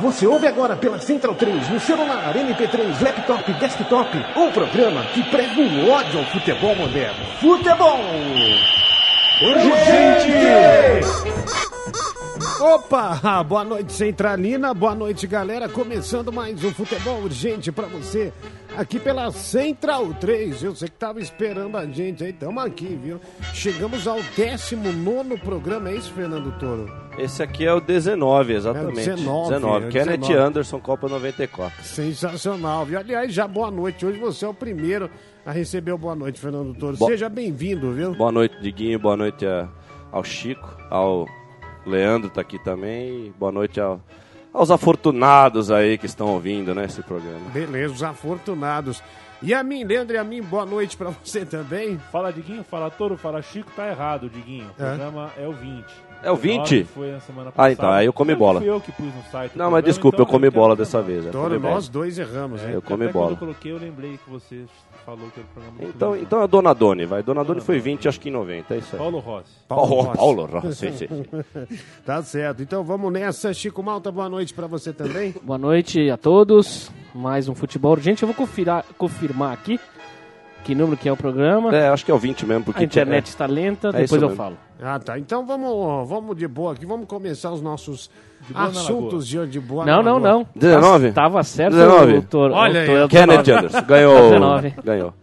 Você ouve agora pela Central 3, no celular, MP3, laptop, desktop, um programa que prega o ódio ao futebol moderno. Futebol! Urgente! Opa! Boa noite, Centralina. Boa noite, galera. Começando mais um Futebol Urgente pra você aqui pela Central 3. Eu sei que tava esperando a gente aí. Tamo aqui, viu? Chegamos ao 19 programa, é isso, Fernando Toro? Esse aqui é o 19, exatamente. É o 19, 19. é Kenneth 19. Anderson, Copa 94. Sensacional, viu? Aliás, já boa noite. Hoje você é o primeiro a receber o boa noite, Fernando Toro. Bo- Seja bem-vindo, viu? Boa noite, Diguinho. Boa noite a- ao Chico, ao Leandro tá aqui também. Boa noite ao- aos afortunados aí que estão ouvindo, né, esse programa. Beleza, os afortunados. E a mim, Leandro, e a mim, boa noite pra você também. Fala Diguinho, fala Toro, fala Chico, tá errado, Diguinho. O É? programa é o 20. É o 20? Foi na semana Ah, passada. então, aí eu comi Não bola. Fui eu que pus no site. Não, mas desculpa, então eu comi bola dessa vez. Bola. nós dois erramos, É, né? Eu comi bola. quando eu coloquei, eu lembrei que você falou que era o programa do Então, Diguinho. então é Dona Doni, vai. Dona Doni foi 20, acho que em 90, é isso aí. Paulo Rossi. Paulo, Rossi. Paulo Rossi, sim, sim, sim. Tá certo. Então vamos nessa. Chico Malta, boa noite pra você também. Boa noite a todos. Mais um futebol urgente. Eu vou confirar, confirmar aqui que número que é o programa. É, acho que é o 20 mesmo, porque a internet está lenta, É depois eu mesmo. falo. Ah, tá. Então vamos, vamos de boa aqui. Vamos começar os nossos assuntos de, de boa não, não, não. 19? Tava certo 19? o doutor. Olha aí, doutor- Kenneth Anderson ganhou. 19. ganhou.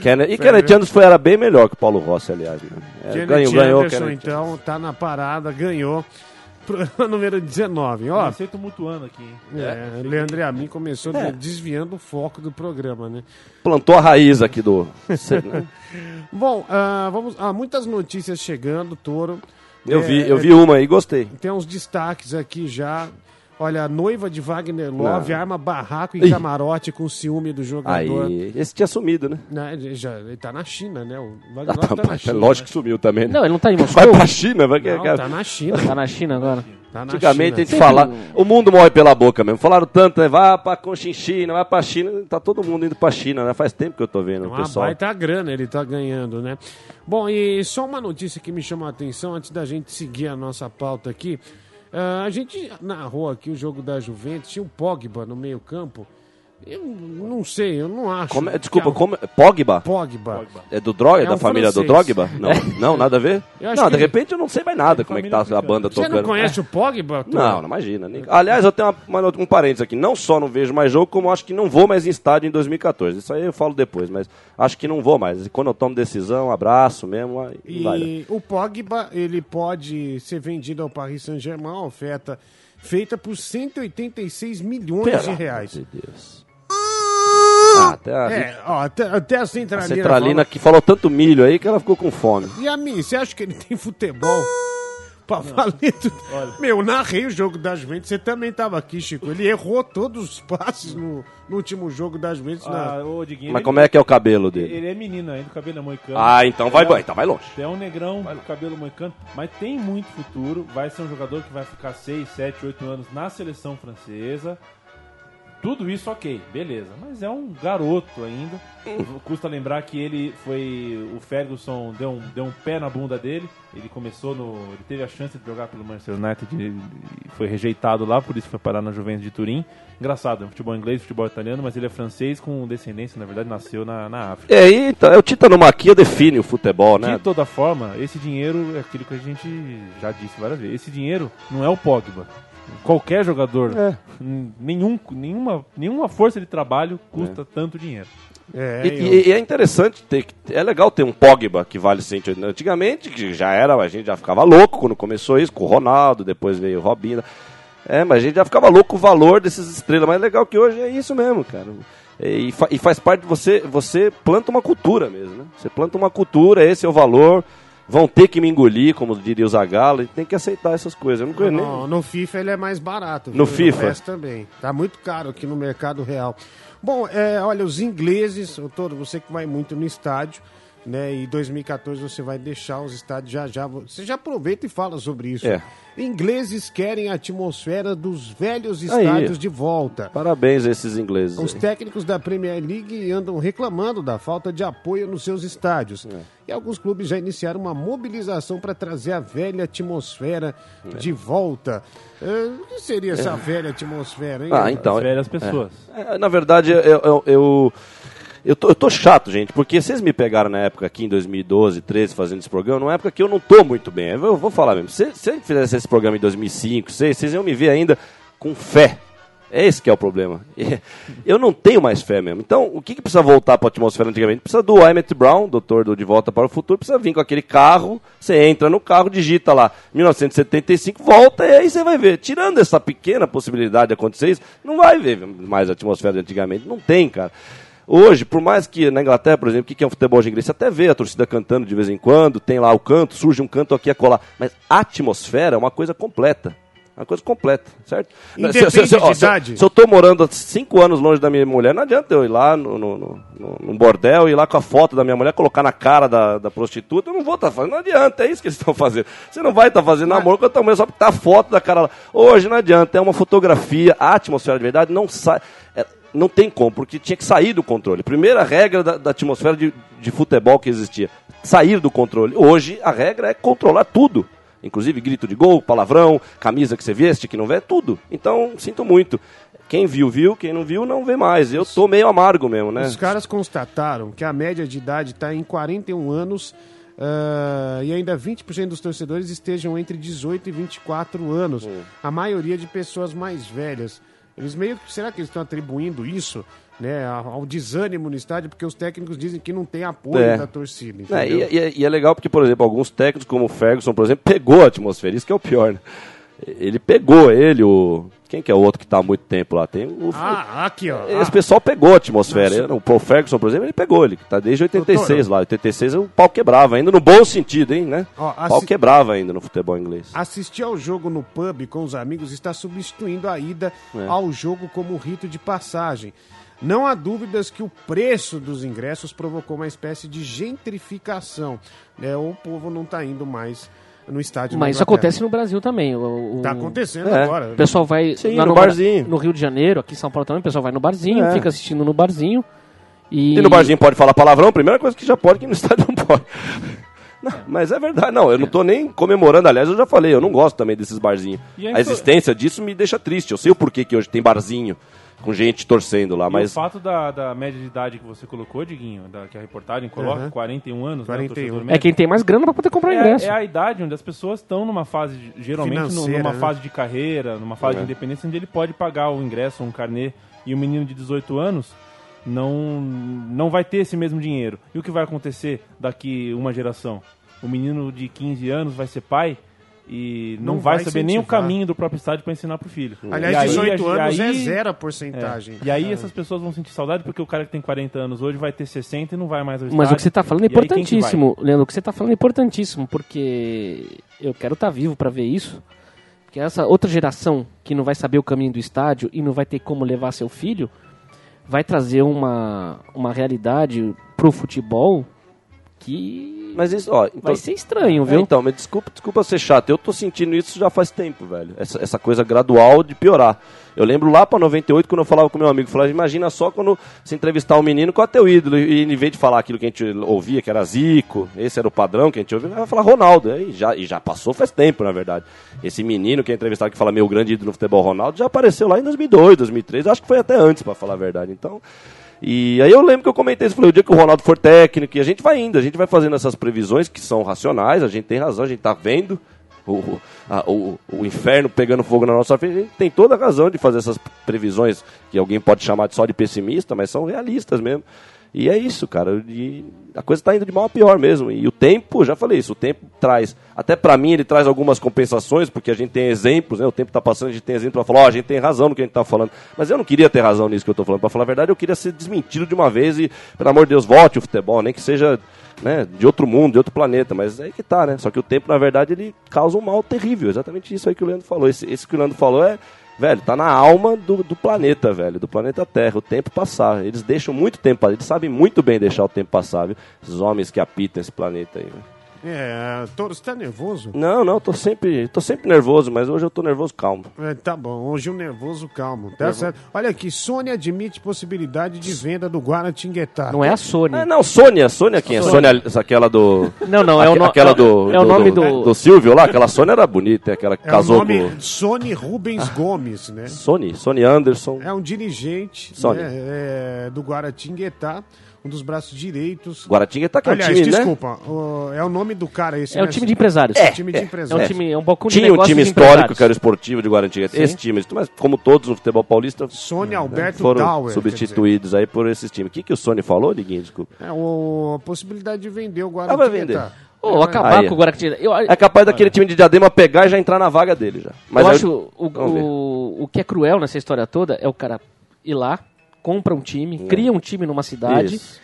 Kenneth, e Kenneth Anderson foi, era bem melhor que o Paulo Rossi, aliás. né? É, Kenneth ganhou, ganhou. Anderson, Kenneth. então, tá na parada, ganhou. Programa número 19. Ó, Receita mutuando aqui, hein? é, Leandro e a mim começou desviando o foco do programa, né? Plantou a raiz aqui do. Né? Bom, ah, vamos. Ah, muitas notícias chegando, Toro. Eu É, vi, eu é, vi uma aí e gostei. Tem uns destaques aqui já. Olha, a noiva de Wagner Love Não. arma barraco e Ih. camarote com ciúme do jogador. Aí, esse tinha sumido, né? Né, ele, já, ele tá na China, né? O Ah, Wagner tá, Love tá na é China. lógico que sumiu também. Né? Não, ele não tá em Vai Moscou? pra China, vai. Não, tá na China. Tá na China agora. Tá na Antigamente a China. gente fala, o mundo morre pela boca mesmo. Falaram tanto, né? vai pra Conchinchina, vai pra China, tá todo mundo indo pra China, né? Faz tempo que eu tô vendo o Uma pessoal. baita grana ele tá ganhando, né? Bom, e só uma notícia que me chamou a atenção antes da gente seguir a nossa pauta aqui. Ah, a gente narrou aqui o jogo da Juventus, tinha um Pogba no meio campo. Eu não sei, eu não acho. Como é- desculpa, como é- Pogba? Pogba. É do Droga, É da um família do francês. Drogba? Não, não, nada a ver? Não, de repente eu não sei mais nada como é que tá a banda Você tocando. não conhece o Pogba? Toro? Não, não imagina. nem- Aliás, eu tenho uma- uma- um parênteses aqui. Não só não vejo mais jogo, como acho que não vou mais em estádio em 2014. Isso aí eu falo depois, mas acho que não vou mais. E Quando eu tomo decisão, abraço mesmo, aí vai. E o Pogba, ele pode ser vendido ao Paris Saint-Germain, oferta feita por 186 milhões Pelo de reais. de Deus. Ah, até a, É, ó, até, até a a Centralina. Centralina fala- que falou tanto milho aí que ela ficou com fome. E a mim, você acha que ele tem futebol? Pra valer tudo. Meu, narrei o jogo da Juventus, você também tava aqui, Chico. Ele errou todos os passes no, no último jogo da Juventus. na- Ah, ô, Diguinho, Mas ele- como é que é o cabelo dele? Ele é menino ainda, o cabelo é moicano. Ah, então vai, É- então vai longe. É um negrão, cabelo moicano, mas tem muito futuro. Vai ser um jogador que vai ficar 6, 7, 8 anos na seleção francesa. Tudo isso ok, beleza. Mas é um garoto ainda. Custa lembrar que ele foi. O Ferguson deu um, deu um pé na bunda dele. Ele começou no. Ele teve a chance de jogar pelo Manchester United e foi rejeitado lá, por isso foi parar na Juventus de Turim. Engraçado, é um futebol inglês, futebol italiano, mas ele é francês com descendência, na verdade, nasceu na, na África. É, e, então, é o Tita no Maquia define o futebol, né? De toda forma, esse dinheiro é aquilo que a gente já disse várias vezes. Esse dinheiro não é o Pogba. Qualquer jogador, É. nenhum, nenhuma, nenhuma força de trabalho custa tanto dinheiro. É, E, eu- e- e é interessante ter, que- é legal ter um Pogba que vale 180. Antigamente, que já era, a gente já ficava louco quando começou isso, com o Ronaldo, depois veio o Robinho. É, mas a gente já ficava louco com o valor desses estrelas. Mas é legal que hoje é isso mesmo, cara. E, fa- e faz parte de você, você planta uma cultura mesmo, né? Você planta uma cultura, esse é o valor. Vão ter que me engolir, como diria o Zagallo, e tem que aceitar essas coisas. Eu não conheço nem... No, FIFA ele é mais barato. No viu? FIFA? No também. Tá muito caro aqui no mercado real. Bom, é, olha, os ingleses, ô, Toro, você que vai muito no estádio, né? E 2014 você vai deixar os estádios já já. Você já aproveita e fala sobre isso. É. Ingleses querem a atmosfera dos velhos Aí. estádios de volta. Parabéns a esses ingleses. Os aí. técnicos da Premier League andam reclamando da falta de apoio nos seus estádios. É. E alguns clubes já iniciaram uma mobilização para trazer a velha atmosfera É. de volta. É, O que seria essa velha atmosfera, hein? Ah, então. As velhas pessoas. É, na verdade, eu, eu, eu, eu, tô, eu tô chato, gente, porque vocês me pegaram na época aqui em 2012, 13, fazendo esse programa, numa época que eu não tô muito bem. Eu vou falar mesmo. Se, se eu fizesse esse programa em 2005, 2006, vocês iam me ver ainda com fé. É esse que é o problema. Eu não tenho mais fé mesmo. Então, o que, que precisa voltar para a atmosfera antigamente? Precisa do Emmett Brown, doutor do De Volta para o Futuro, precisa vir com aquele carro, você entra no carro, digita lá 1975, volta e aí você vai ver. Tirando essa pequena possibilidade de acontecer isso, não vai ver mais a atmosfera de antigamente. Não tem, cara. Hoje, por mais que na Inglaterra, por exemplo, o que é um futebol de inglês? Você até vê a torcida cantando de vez em quando, tem lá o canto, surge um canto aqui a colar. Mas a atmosfera é uma coisa completa. Uma coisa completa, certo? Independe Se- se- se- ó, de se-. Se eu tô morando cinco anos longe da minha mulher, não adianta eu ir lá no, no, no, no- bordel, ir lá com a foto da minha mulher, colocar na cara da, da prostituta, eu não vou estar fazendo, não adianta, é isso que eles estão fazendo. Você não vai estar fazendo namoro com a tua mulher só porque tá a foto da cara lá. Hoje não adianta, é uma fotografia, a atmosfera de verdade não sai. É, não tem como, porque tinha que sair do controle. Primeira regra da, da atmosfera de, de futebol que existia: sair do controle. Hoje a regra é controlar tudo. Inclusive grito de gol, palavrão, camisa que você veste, que não vê, tudo. Então, sinto muito. Quem viu, viu. Quem não viu, não vê mais. Eu tô meio amargo mesmo, né? Os caras constataram que a média de idade está em 41 anos ah, e ainda 20% dos torcedores estejam entre 18 e 24 anos. Hum. A maioria de pessoas mais velhas. Eles meio que. Será que eles estão atribuindo isso né, ao desânimo no estádio? Porque os técnicos dizem que não tem apoio É. da torcida. É, e, e é- e é legal porque, por exemplo, alguns técnicos, como o Ferguson, por exemplo, pegou a atmosfera. Isso que é o pior, né? Ele pegou ele, o. Quem que é o outro que tá há muito tempo lá? Tem o. Ah, aqui, ó. Esse Ah, pessoal pegou a atmosfera. O Paul Ferguson, por exemplo, ele pegou. Ele tá desde 86 Doutor, lá. 86 o pau quebrava, ainda no bom sentido, hein, né? Ó, O pau assi- quebrava ainda no futebol inglês. Assistir ao jogo no pub com os amigos está substituindo a ida É. ao jogo como rito de passagem. Não há dúvidas que o preço dos ingressos provocou uma espécie de gentrificação. Né? O povo não está indo mais no estádio. Mas isso acontece no Brasil também. O, o- Tá acontecendo É. agora. O pessoal vai Sim, no Bar- barzinho. no Rio de Janeiro, aqui em São Paulo também, o pessoal vai no barzinho, É. fica assistindo no barzinho. E, E no barzinho pode falar palavrão, primeira coisa que já pode, que no estádio não pode. Não, mas é verdade, não, eu não tô nem comemorando, aliás, eu já falei, eu não gosto também desses barzinhos. A existência disso me deixa triste. Eu sei o porquê que hoje tem barzinho com gente torcendo lá, E mas o fato da, da média de idade que você colocou, Diguinho, da, que a reportagem coloca, Uhum. 41 anos, né, o 41. torcedor É quem tem mais grana pra poder comprar ingresso. É, é a idade onde as pessoas estão numa fase, de- geralmente numa né? fase de carreira, numa fase de independência, onde ele pode pagar o ingresso, um carnê, e o menino de 18 anos não, não vai ter esse mesmo dinheiro. E o que vai acontecer daqui uma geração? O menino de 15 anos vai ser pai e não, Não vai, vai saber nem o incentivar. caminho do próprio estádio para ensinar pro filho. Aliás, E aí, 18 a- anos é aí- zero a é. porcentagem. E aí essas pessoas vão sentir saudade porque o cara que tem 40 anos hoje vai ter 60 e não vai mais ao Mas estádio. o que você tá falando é importantíssimo, Leandro. O que você tá falando é importantíssimo, porque eu quero estar vivo pra ver isso. Porque essa outra geração que não vai saber o caminho do estádio e não vai ter como levar seu filho, vai trazer uma, uma realidade pro futebol que mas isso, ó, então, vai ser estranho, É, viu? então, mas desculpa, desculpa ser chato. Eu tô sentindo isso já faz tempo, velho. Essa, essa coisa gradual de piorar. Eu lembro lá pra 98, quando eu falava com meu amigo, falava, imagina só quando se entrevistar um menino com o teu ídolo, e em vez de falar aquilo que a gente ouvia, que era Zico, esse era o padrão que a gente ouvia, vai falar Ronaldo. E já, e já passou faz tempo, na verdade. Esse menino que é entrevistado, que fala meu grande ídolo no futebol, Ronaldo, já apareceu lá em 2002, 2003, acho que foi até antes, pra falar a verdade. Então... E aí eu lembro que eu comentei isso, falei, o dia que o Ronaldo for técnico, e a gente vai indo, a gente vai fazendo essas previsões que são racionais, a gente tem razão, a gente tá vendo o, a- o, o inferno pegando fogo na nossa frente, a gente tem toda a razão de fazer essas previsões que alguém pode chamar de só de pessimista, mas são realistas mesmo. E é isso, cara. E a coisa tá indo de mal a pior mesmo. E o tempo, já falei isso, o tempo traz. Até para mim ele traz algumas compensações, porque a gente tem exemplos, né? O tempo tá passando, a gente tem exemplo pra falar, ó, a gente tem razão no que a gente tá falando. Mas eu não queria ter razão nisso que eu tô falando. Pra falar a verdade, eu queria ser desmentido de uma vez e, pelo amor de Deus, volte o futebol, nem que seja né, de outro mundo, de outro planeta, mas é aí que tá, né? Só que o tempo, na verdade, ele causa um mal terrível. Exatamente isso aí que o Leandro falou. Esse, esse que o Leandro falou é, velho, tá na alma do, do planeta, velho, do planeta Terra, o tempo passar. Eles deixam muito tempo, eles sabem muito bem deixar o tempo passar, viu? Esses homens que apitam esse planeta aí, velho. É, Toro, você tá nervoso? Não, não, tô sempre, tô sempre nervoso, mas hoje eu tô nervoso calmo. É, tá bom, hoje o nervoso calmo, tá certo? Olha aqui, Sony admite possibilidade de venda do Guaratinguetá. Não é a Sony. Ah, não, Sônia, Sônia quem é? Sônia, aquela do... Não, não, é o, Aque- no- aquela é do, é o nome do, do Silvio lá, aquela Sônia era bonita, aquela que É casou o nome com... Sony Rubens Gomes, né? Sony, Sony Anderson. É um dirigente Sony. né, é, do Guaratinguetá, um dos braços direitos. Guaratinga tá que é o Aliás, time, né? desculpa, o- é o nome do cara esse, é um né? time de empresários. É, time de É um empresários. time, é um balcão de Tinha um time histórico que era o esportivo de Guaratinga. Esse time, mas como todos no futebol paulista, Sony Alberto foram Tower. substituídos aí por esses times. O que, que o Sony falou, Liguinho? Desculpa. É, o, a possibilidade de vender o Ah, vai Guaratinguetá. vender. Ou acabar Aí. com o Guaratinguetá. Eu, É capaz daquele time de Diadema pegar e já entrar na vaga dele já. Mas eu acho o, Vamos ver. o, o que é cruel nessa história toda é o cara ir lá, compra um time, cria um time numa cidade, É. Isso.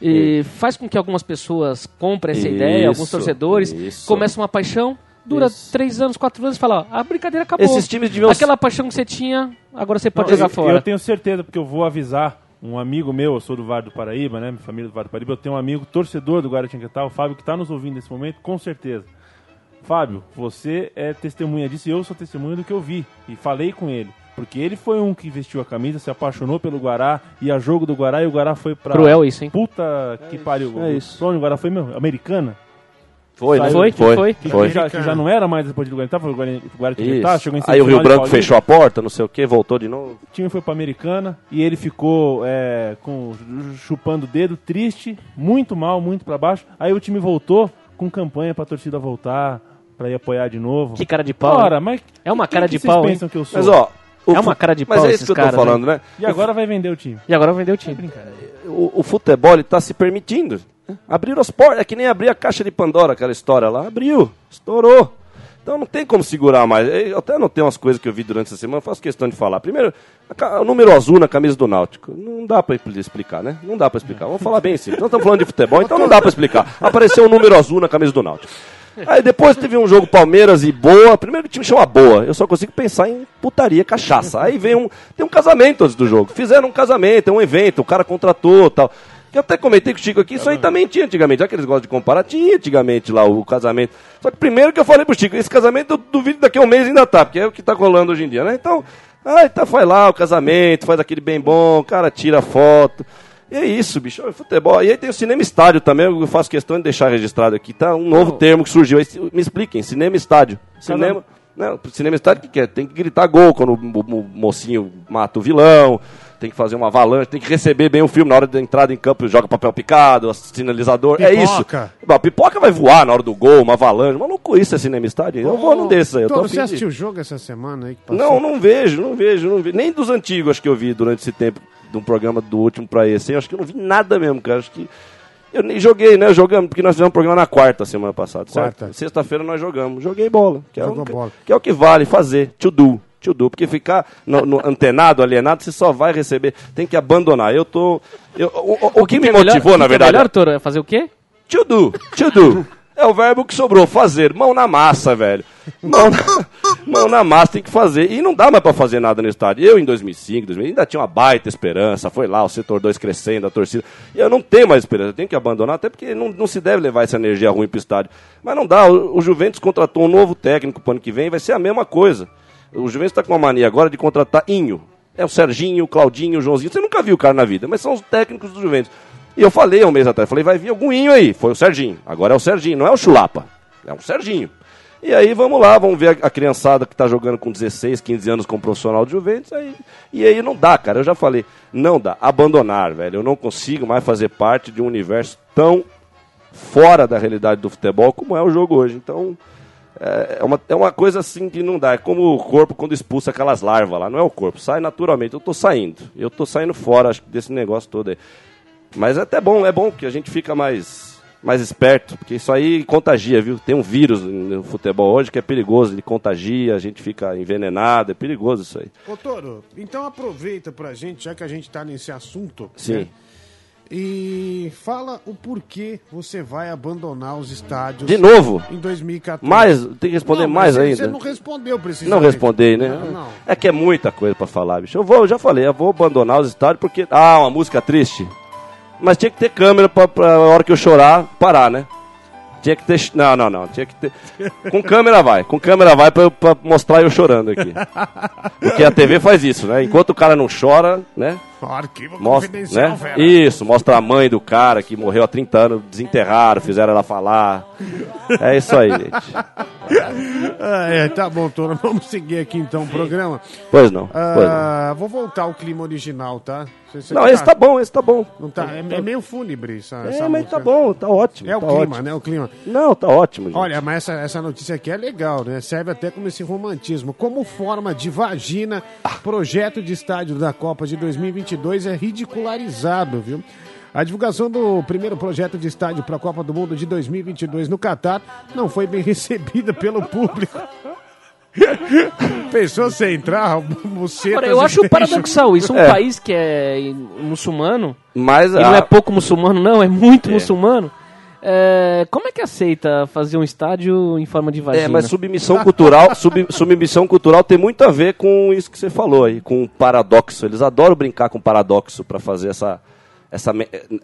e faz com que algumas pessoas comprem essa ideia, alguns Isso, torcedores, isso. começa uma paixão, dura Isso. três anos, quatro anos e fala, ó, a brincadeira acabou. Esses times deviam Aquela paixão que você tinha, agora você pode Não, jogar eu, fora. Eu tenho certeza, porque eu vou avisar um amigo meu, eu sou do Vale do Paraíba, né? Minha família é do Vale do Paraíba, eu tenho um amigo torcedor do Guaratinguetá, o Fábio, que está nos ouvindo nesse momento, com certeza. Fábio, você é testemunha disso e eu sou testemunha do que eu vi. E falei com ele. Porque ele foi um que vestiu a camisa, se apaixonou pelo Guará, ia a jogo do Guará e o Guará foi pra. Cruel isso, hein? Puta que pariu. é isso. O Guará foi, meu? Americana? Foi, né? Saiu- Foi, foi, foi. Que, foi. que já, que já não era mais depois do Guará, foi o Guaratinguetá, Isso. chegou em Aí o Rio Branco fechou a porta, não sei o que, voltou de novo. O time foi pra Americana e ele ficou é, com, chupando o dedo, triste, muito mal, muito pra baixo. Aí o time voltou com campanha pra torcida voltar, pra ir apoiar de novo. Que cara de pau. Ora, mas É uma cara que de vocês pau, hein? pensam que eu sou? Mas ó. O É uma cara de Mas pau é esses isso que eu tô caras, falando, né? E agora vai vender o time. E agora vendeu o time. Brincadeira. O, o futebol ele tá se permitindo. Abriram as portas, é que nem abrir a caixa de Pandora, aquela história lá. Abriu, estourou. Então não tem como segurar mais. Eu até anotei umas coisas que eu vi durante essa semana, faço questão de falar. Primeiro, o número azul na camisa do Náutico. Não dá pra explicar, né? Não dá pra explicar. Vamos falar bem simples. Nós estamos falando de futebol, então não dá pra explicar. Apareceu um número azul na camisa do Náutico. Aí depois teve um jogo Palmeiras e Boa. Primeiro que o time chama Boa. Eu só consigo pensar em putaria, cachaça. Aí vem um. Tem um casamento antes do jogo. Fizeram um casamento, é um evento, o cara contratou tal. Eu até comentei com o Chico aqui, isso aí também tinha antigamente. Já que eles gostam de comparar, tinha antigamente lá o casamento. Só que primeiro que eu falei pro Chico, esse casamento eu duvido daqui a um mês ainda tá, porque é o que tá rolando hoje em dia, né? Então, ah, tá, faz lá o casamento, faz aquele bem bom, o cara tira foto. E é isso, bicho, é futebol. E aí tem o cinema estádio também, eu faço questão de deixar registrado aqui, tá? Um novo termo que surgiu. Aí, me expliquem, cinema estádio. Cinema. Não, cinema estádio o que, que é? Tem que gritar gol quando o, mo- o mocinho mata o vilão, tem que fazer uma avalanche, tem que receber bem o filme na hora da entrada em campo, joga papel picado, sinalizador. É isso. Pipoca. Bom, pipoca vai voar na hora do gol, uma avalanche. Maluco, isso é cinema estádio? Eu vou num desses aí. Tô você assistiu o jogo essa semana aí que passou? não, não vejo, não vejo, não vejo. Nem dos antigos acho que eu vi durante esse tempo, de um programa do último pra esse. Eu acho que eu não vi nada mesmo, cara. Acho que. Eu nem joguei, né? Jogamos, porque nós fizemos um programa na quarta semana passada. certo? Quarta. Sexta-feira nós jogamos. Joguei bola. Que é, Jogou o, que- bola. que é o que vale fazer. To do. To do. Porque ficar no, no antenado, alienado, você só vai receber. Tem que abandonar. Eu tô. eu- o, o- o que, me é melhor- motivou, o na que é verdade. melhor, Toro, é fazer o quê? To do, to do. É o verbo que sobrou, fazer. Mão na massa, velho. Mão na, mão na massa tem que fazer. E não dá mais pra fazer nada no estádio. Eu, em 2005, 2000, ainda tinha uma baita esperança. Foi lá, o setor 2 crescendo, a torcida. E eu não tenho mais esperança. Eu tenho que abandonar, até porque não, não se deve levar essa energia ruim pro estádio. Mas não dá. O, o Juventus contratou um novo técnico pro ano que vem. Vai ser a mesma coisa. O Juventus tá com uma mania agora de contratar Inho. É o Serginho, o Claudinho, o Joãozinho. Você nunca viu o cara na vida, mas são os técnicos do Juventus. E eu falei há um mês atrás, falei, vai vir algum Inho aí. Foi o Serginho. Agora é o Serginho, não é o Chulapa. É um Serginho. E aí vamos lá, vamos ver a, criançada que tá jogando com 16, 15 anos como profissional de Juventus. Aí, e aí não dá, cara. Eu já falei, não dá. Abandonar, velho. Eu não consigo mais fazer parte de um universo tão fora da realidade do futebol como é o jogo hoje. Então, é é uma, é uma coisa assim que não dá. É como o corpo quando expulsa aquelas larvas lá. Não é o corpo, sai naturalmente. Eu tô saindo. Eu tô saindo fora acho, desse negócio todo aí. Mas é até bom, é bom que a gente fica mais, mais esperto, porque isso aí contagia, viu? Tem um vírus no futebol hoje que é perigoso, ele contagia, a gente fica envenenado, é perigoso isso aí. Ô, Toro, então aproveita pra gente, já que a gente tá nesse assunto. Sim. né? E fala o porquê você vai abandonar os estádios De novo, em 2014. mais, tem que responder Não, mais ainda. Você não respondeu precisamente. Não respondei, né? Não, não. É que é muita coisa pra falar, bicho. Eu vou, eu já falei, eu vou abandonar os estádios porque. Ah, uma música triste. Mas tinha que ter câmera pra, pra hora que eu chorar, parar, né? Tinha que ter. Não, não, não. Tinha que ter. Com câmera vai. Com câmera vai pra, pra mostrar eu chorando aqui. Porque a TV faz isso, né? Enquanto o cara não chora, né? Arquivo Mostra, né? Vera. Isso, mostra a mãe do cara que morreu há 30 anos, desenterraram, fizeram ela falar. É isso aí, gente. Ah, é, tá bom, Toro. Vamos seguir aqui então o programa. Pois não. Pois não. Ah, vou voltar ao clima original, tá? Você- você Não, esse tá bom, esse tá bom. Não tá, é, é meio fúnebre essa, É, essa mas música. tá bom, tá ótimo. É o tá clima, ótimo. né? O clima. Não, tá ótimo, gente. Olha, mas essa, essa notícia aqui é legal, né? Serve até como esse romantismo. Como forma de vagina, projeto de estádio da Copa de 2022 é ridicularizado, viu? A divulgação do primeiro projeto de estádio para a Copa do Mundo de 2022 no Catar não foi bem recebida pelo público. Pensou você entrar, você. Eu acho paradoxal isso. Um É. país que é muçulmano, Mas e não a- é pouco muçulmano, não, é muito muçulmano. é, como é que aceita fazer um estádio em forma de vagina? É, mas submissão cultural, sub- submissão cultural tem muito a ver com isso que você falou aí, com o paradoxo. Eles adoram brincar com paradoxo para fazer essa, essa,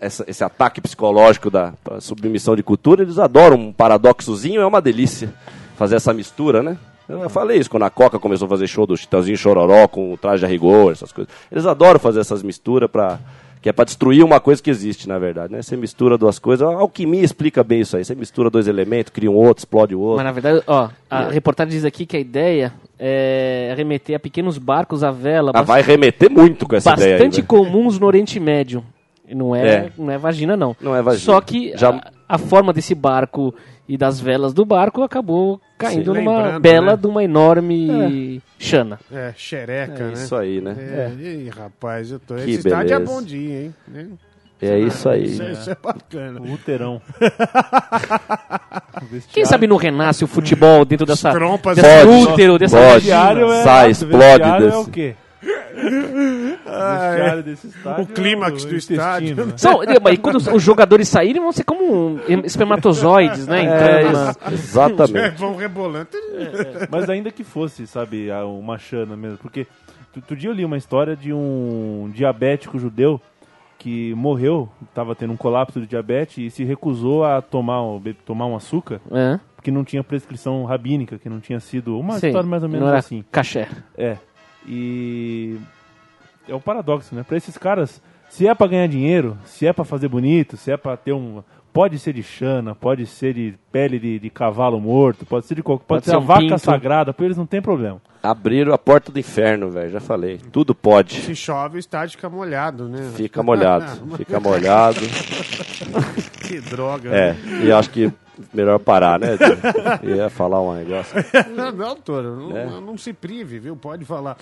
essa- esse ataque psicológico da submissão de cultura. Eles adoram um paradoxozinho, é uma delícia fazer essa mistura, né? Eu falei isso quando a Coca começou a fazer show do Chitãozinho Chororó com o traje a rigor, essas coisas. Eles adoram fazer essas misturas para que é para destruir uma coisa que existe, na verdade, né? Você mistura duas coisas, a alquimia explica bem isso aí. Você mistura dois elementos, cria um outro, explode o outro. Mas na verdade, ó, a reportagem diz aqui que a ideia é remeter a pequenos barcos à vela, Ah, vai remeter muito com essa ideia aí, bastante né? comuns no Oriente Médio. Não é, É. não é vagina, não. Não é vagina. Só que Já- a, a forma desse barco e das velas do barco acabou caindo Sim. numa bela né? de uma enorme chana. É, xereca, É né? isso aí, né? É. Ih, rapaz, eu tô. Que Esse estádio é beleza. bom dia, hein? Né? É isso aí. Isso, é- isso é bacana. O Uterão. Quem sabe não renasce o futebol dentro dessa, trompas desse Pode. útero, dessa Pode. vagina? É, Sai, o explode vestiário é desse. o quê? O clímax é do intestino, estádio. né? São, e quando os, jogadores saírem, vão ser como espermatozoides, né? É, ex- É, exatamente. vão rebolando. Mas ainda que fosse, sabe, a- uma chana mesmo. Porque outro dia eu li uma história de um diabético judeu que morreu, estava tendo um colapso de diabetes e se recusou a tomar, um- tomar um açúcar É, porque não tinha prescrição rabínica, que não tinha sido uma sim. história mais ou menos não era assim. Caché. É. E é o paradoxo, né? Pra esses caras, se é pra ganhar dinheiro, se é pra fazer bonito, se é pra ter um. Pode ser de chana, pode ser de pele de, de cavalo morto, pode ser de qualquer. Pode, Pode ser ser a um vaca pinto. sagrada, pra eles não tem problema. Abriram a porta do inferno, velho. Já falei. Tudo pode. Se chove, o estádio fica molhado, né? Fica molhado. Fica molhado. Que droga. É. E acho que melhor parar, né? Ia falar um negócio. Não, não, Toro, não, É. não se prive, viu? Pode falar.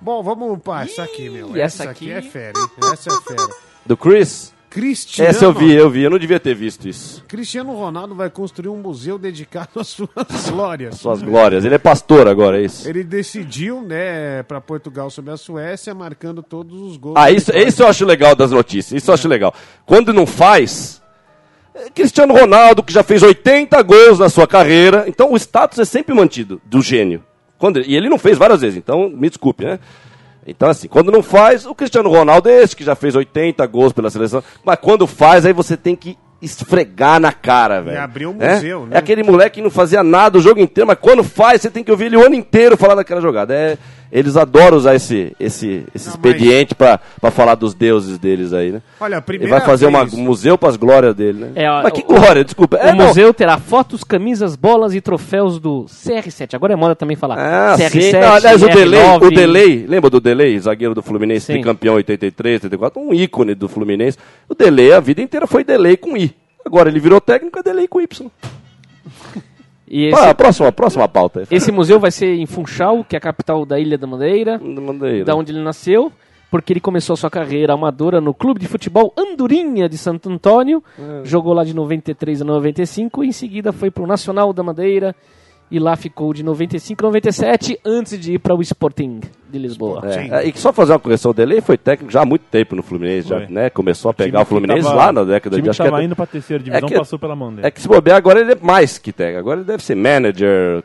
Bom, vamos para essa aqui, meu. Essa, essa aqui aqui- é fera, hein? Essa é fera. Do Chris? Cristiano, Essa eu vi, eu vi. Eu não devia ter visto isso. Cristiano Ronaldo vai construir um museu dedicado às suas glórias. Suas glórias. Ele é pastor agora, é isso? Ele decidiu, né, para Portugal sobre a Suécia, marcando todos os gols. Ah, isso, isso eu acho legal das notícias. Isso eu acho legal. Quando não faz. Cristiano Ronaldo, que já fez 80 gols na sua carreira. Então o status é sempre mantido do gênio. Quando, e ele não fez várias vezes, então me desculpe, né? Então, assim, quando não faz, o Cristiano Ronaldo é esse que já fez 80 gols pela seleção. Mas quando faz, aí você tem que esfregar na cara, velho. abrir um É? museu, né? É aquele moleque que não fazia nada o jogo inteiro, mas quando faz, você tem que ouvir ele o ano inteiro falar daquela jogada. É, eles adoram usar esse, esse, esse Não, expediente pra, pra falar dos deuses deles aí, né? Olha, a Ele vai fazer vez- um museu pras glórias dele, né? É, ó, mas que o- glória, desculpa. É, o museu terá fotos, camisas, bolas e troféus do CR7. Agora é moda também falar. Ah, CR7, sim. Não, aliás, o R9. Delay, o Delay, lembra do Delay, zagueiro do Fluminense, Sim. tricampeão 83, 84, um ícone do Fluminense. O Delay, a vida inteira foi Delay com I. Agora ele virou técnico, é Delay com Y. E esse, próxima, próxima pauta esse museu vai ser em Funchal, que é a capital da Ilha da Madeira, aí, né? da onde ele nasceu. porque ele começou sua carreira amadora no Clube de Futebol Andorinha de Santo Antônio, jogou lá de 93 a 95, e em seguida foi para o Nacional da Madeira e lá ficou de 95 a 97 antes de ir para o Sporting de Lisboa. É, é, e só fazer uma correção dele, ele foi técnico já há muito tempo no Fluminense, já, né? Começou a pegar Time o Fluminense tava- lá na década time de que acho que tava é- indo pra terceira divisão que- passou pela mão dele. É que se bobear, agora ele é mais que técnico. Agora ele deve ser manager,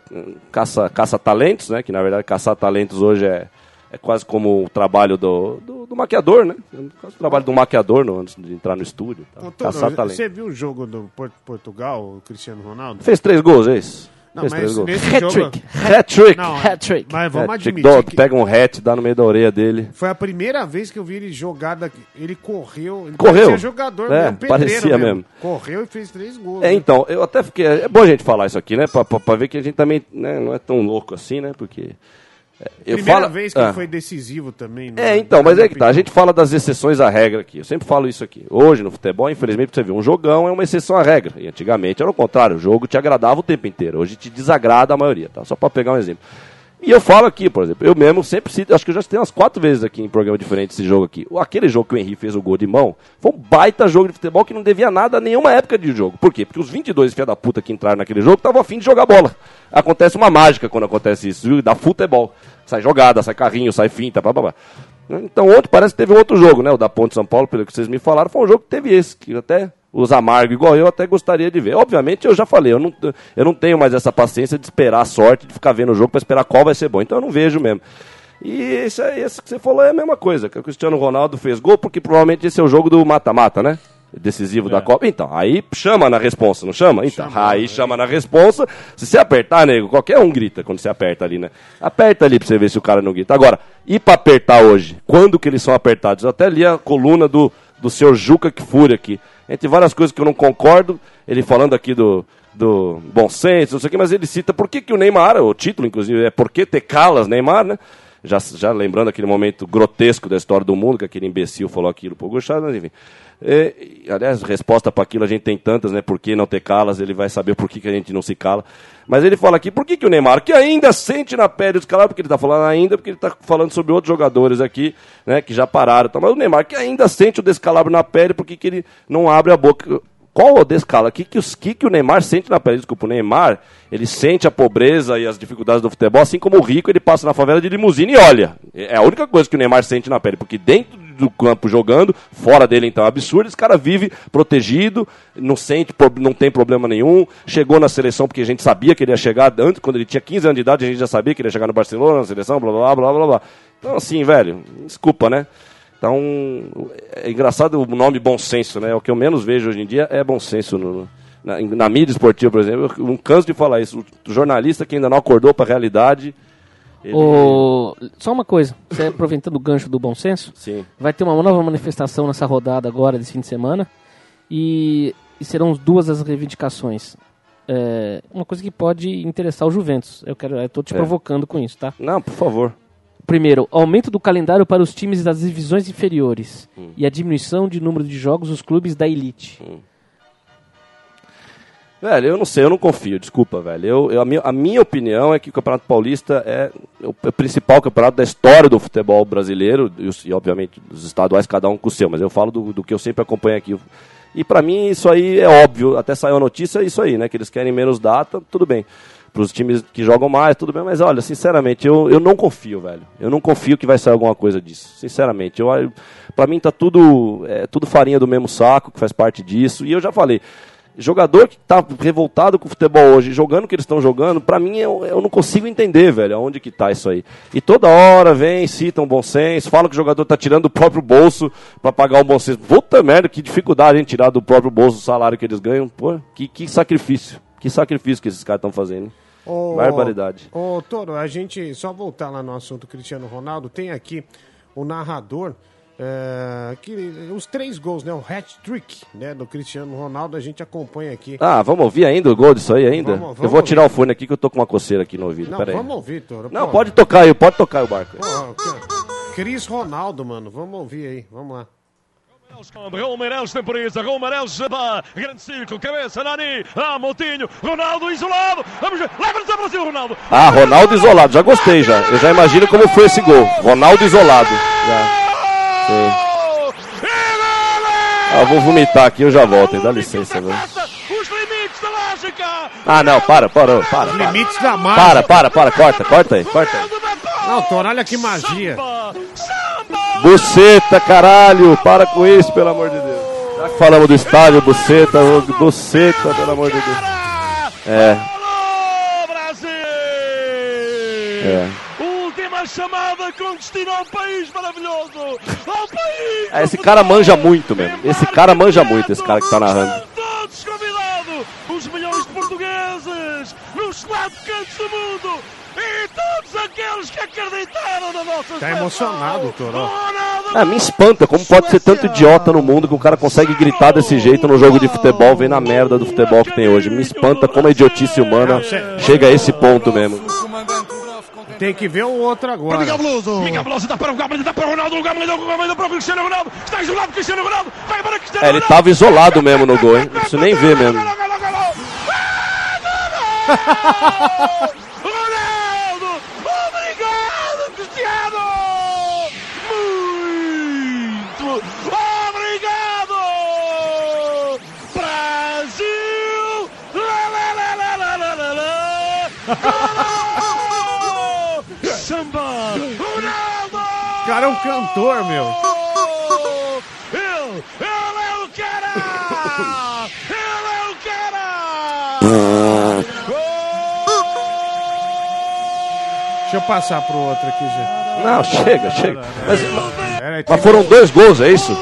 caça, caça talentos, né? Que na verdade caçar talentos hoje é, é quase como o trabalho do, do, do maquiador, né? É quase o trabalho do maquiador no, antes de entrar no estúdio. Tá? Caçar você viu o jogo do Por- Portugal, o Cristiano Ronaldo? Fez três gols, é isso? Não, Fez mas três gols. nesse jogo... Hat-trick. Hat-trick. Não, Hat-trick. mas vamos Hat-trick. admitir Dó- que Pega um hat, dá no meio da orelha dele. foi a primeira vez que eu vi ele jogar daqui. Ele correu, ele Correu. parecia jogador É, mesmo, parecia mesmo. Correu e fez três gols. É, né? então, eu até fiquei. É bom a gente falar isso aqui, né? Pra, pra, pra ver que a gente também né, não é tão louco assim, né? Porque. É, Eu Primeira falo- vez que Ah. ele foi decisivo também. né? É, então, mas é que tá. A gente fala das exceções à regra aqui. Eu sempre falo isso aqui. Hoje, no futebol, infelizmente, você ver, um jogão é uma exceção à regra. E antigamente era o contrário. O jogo te agradava o tempo inteiro. Hoje te desagrada a maioria, tá? Só pra pegar um exemplo. E eu falo aqui, por exemplo, eu mesmo sempre cito, acho que eu já citei umas quatro vezes aqui em programa diferente esse jogo aqui. Aquele jogo que o Henrique fez o gol de mão, foi um baita jogo de futebol que não devia nada a nenhuma época de jogo. Por quê? Porque os 22 filha da puta que entraram naquele jogo estavam afim de jogar bola. Acontece uma mágica quando acontece isso, viu? Dá futebol. Sai jogada, sai carrinho, sai finta, blá blá blá. Então ontem parece que teve outro jogo, né? O da Ponte São Paulo, pelo que vocês me falaram, foi um jogo que teve esse, que até os amargos igual eu até gostaria de ver. Obviamente, eu já falei, eu não, eu não tenho mais essa paciência de esperar a sorte, de ficar vendo o jogo para esperar qual vai ser bom. Então eu não vejo mesmo. E esse, esse que você falou é a mesma coisa, que o Cristiano Ronaldo fez gol, porque provavelmente esse é o jogo do mata-mata, né? Decisivo da Copa. Então, aí chama na responsa, não chama? Então, aí chama na responsa. Se você apertar, nego, qualquer um grita quando você aperta ali, né? Aperta ali pra você ver se o cara não grita. Agora, e pra apertar hoje? Quando que eles são apertados? Eu até li a coluna do, do senhor Juca Kfouri aqui. Entre várias coisas que eu não concordo, ele falando aqui do, do bom senso, não sei o que, mas ele cita por que, que o Neymar, o título, inclusive, é Por que ter calas, Neymar, né? Já, já lembrando aquele momento grotesco da história do mundo, que aquele imbecil falou aquilo pro Gustavo, mas enfim. É, e, aliás, resposta para aquilo a gente tem tantas, né? Por que não ter calas? Ele vai saber por que, que a gente não se cala. Mas ele fala aqui, por que, que o Neymar, que ainda sente na pele os caras, porque ele tá falando ainda, porque ele tá falando sobre outros jogadores aqui, né? Que já pararam. Tá? Mas o Neymar, que ainda sente o descalabro na pele, por que, que ele não abre a boca? Qual o descalabro? O que, que, os, que, que o Neymar sente na pele? Desculpa, o Neymar, ele sente a pobreza e as dificuldades do futebol, assim como o rico, ele passa na favela de limusine e olha. É a única coisa que o Neymar sente na pele, porque dentro do campo jogando, fora dele então é absurdo, esse cara vive protegido, não sente, não tem problema nenhum, chegou na seleção porque a gente sabia que ele ia chegar, antes, quando ele tinha 15 anos de idade, a gente já sabia que ele ia chegar no Barcelona, na seleção, blá blá blá blá blá. Então assim, velho, desculpa, né? Então, é engraçado o nome bom senso, né? O que eu menos vejo hoje em dia é bom senso no- na, na mídia esportiva, por exemplo. Eu não canso de falar isso. O jornalista que ainda não acordou para a realidade. Ele- O... Só uma coisa, você aproveitando o gancho do bom senso, Sim. vai ter uma nova manifestação nessa rodada agora, desse fim de semana, e, e serão duas as reivindicações. É, uma coisa que pode interessar o Juventus. Eu quero, tô te É. provocando com isso, tá? Não, por favor. Primeiro, aumento do calendário para os times das divisões inferiores e a diminuição de número de jogos dos clubes da elite. Velho, eu não sei, eu não confio, desculpa, velho. Eu, eu- a, minha, a minha opinião é que o Campeonato Paulista é o, principal campeonato da história do futebol brasileiro, e, e, obviamente os estaduais, cada um com o seu, mas eu falo do, do que eu sempre acompanho aqui. E pra mim isso aí é óbvio, até saiu a notícia, é isso aí, né? Que eles querem menos data, tudo bem. Para os times que jogam mais, tudo bem, mas olha, sinceramente, eu, eu não confio, velho. Eu não confio que vai sair alguma coisa disso. Sinceramente, eu, para mim tá tudo, é, tudo farinha do mesmo saco, que faz parte disso. E eu já falei, jogador que tá revoltado com o futebol hoje, jogando o que eles estão jogando, pra mim eu, eu não consigo entender, velho, aonde que tá isso aí. E toda hora vem, citam bom senso, falam que o jogador tá tirando do próprio bolso pra pagar o bom senso. Puta merda, que dificuldade em tirar do próprio bolso o salário que eles ganham. Pô, que, que sacrifício. Que sacrifício que esses caras estão fazendo. hein? Barbaridade. Ô, Toro, a gente, só voltar lá no assunto Cristiano Ronaldo, tem aqui o narrador, é, que os três gols, né, o hat-trick né, do Cristiano Ronaldo, a gente acompanha aqui. Ah, vamos ouvir ainda o gol disso aí ainda? Vamos- eu vamos vou tirar ouvir. o fone aqui que eu tô com uma coceira aqui no ouvido. Não, Pera aí. vamos ouvir, Toro. Não, pode tocar aí, pode tocar aí o barco. Cris Ronaldo, mano, vamos ouvir aí, vamos lá. Meireles temporiza, Meireles dá grande círculo, cabeça, Nani, ah, Moutinho, Ronaldo isolado, vamos ver, leva-nos a Brasil, Ronaldo. Ah, Ronaldo isolado, já gostei já. Eu já imagino como foi esse gol. Ronaldo isolado. Já. Ah, eu vou vomitar aqui, eu já volto, dá licença, velho. Os limites da lógica. Ah, não, para, parou, para. Para, Limites da marca. para, para, para, corta, corta aí, corta aí. Não, Toro, olha que magia. Buceta, caralho, para com isso, pelo amor de Deus. Já que falamos do estádio, buceta, buceta, pelo amor de Deus. É, é. Chamada com destino ao país maravilhoso! Ao país! Ah, esse cara manja muito mesmo. Esse cara manja muito, esse cara que tá narrando. Todos convidados! Os milhões de portugueses nos quatro cantos do mundo! E todos aqueles que acreditaram na nossa Tá emocionado, Toro. Ah, me espanta como pode ser tanto idiota no mundo que o cara consegue gritar desse jeito no jogo de futebol, vem na merda do futebol que tem hoje. Me espanta como a idiotice humana chega a esse ponto mesmo. Tem que ver o outro agora. Miguel Veloso! Miguel Veloso dá para o Gabriel, dá para o Ronaldo, o Gabriel, o Gabriel para o Cristiano Ronaldo! Está isolado Cristiano Ronaldo! Vai para Cristiano É, ele Ronaldo! tava isolado mesmo no gol, hein? Isso nem vê mesmo. Ah! Ronaldo! Obrigado, Cristiano! Muito obrigado! Brasil! Lá, lá, lá, lá, lá, lá, lá, lá! Cara é um cantor, meu. Ele, ele é o cara! Ele é o cara! Deixa eu passar pro outro aqui, gente. Não, chega, chega. Mas, mas foram dois gols, é isso?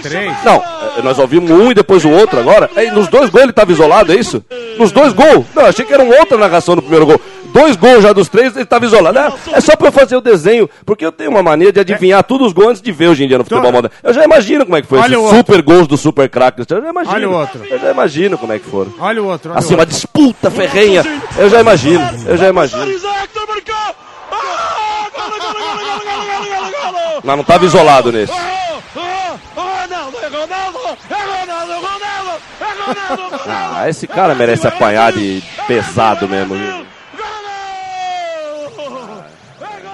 Três. Não, nós ouvimos um e depois o outro agora. Nos dois gols ele tava isolado, é isso? Nos dois gols? Não, achei que era uma outra narração no primeiro gol dois gols já dos três, ele estava isolado. Ah, é só para eu fazer o desenho, porque eu tenho uma mania de adivinhar é. todos os gols antes de ver hoje em dia no então, futebol moderno. Eu já imagino como é que foi olha super gols do super craque. Eu já imagino. Olha o outro. Eu já imagino como é que foram. Olha o outro. Olha assim, uma disputa ferrenha. Eu já imagino. Eu já imagino. Mas não estava isolado nesse. Ah, esse cara merece apanhar de pesado mesmo. Viu?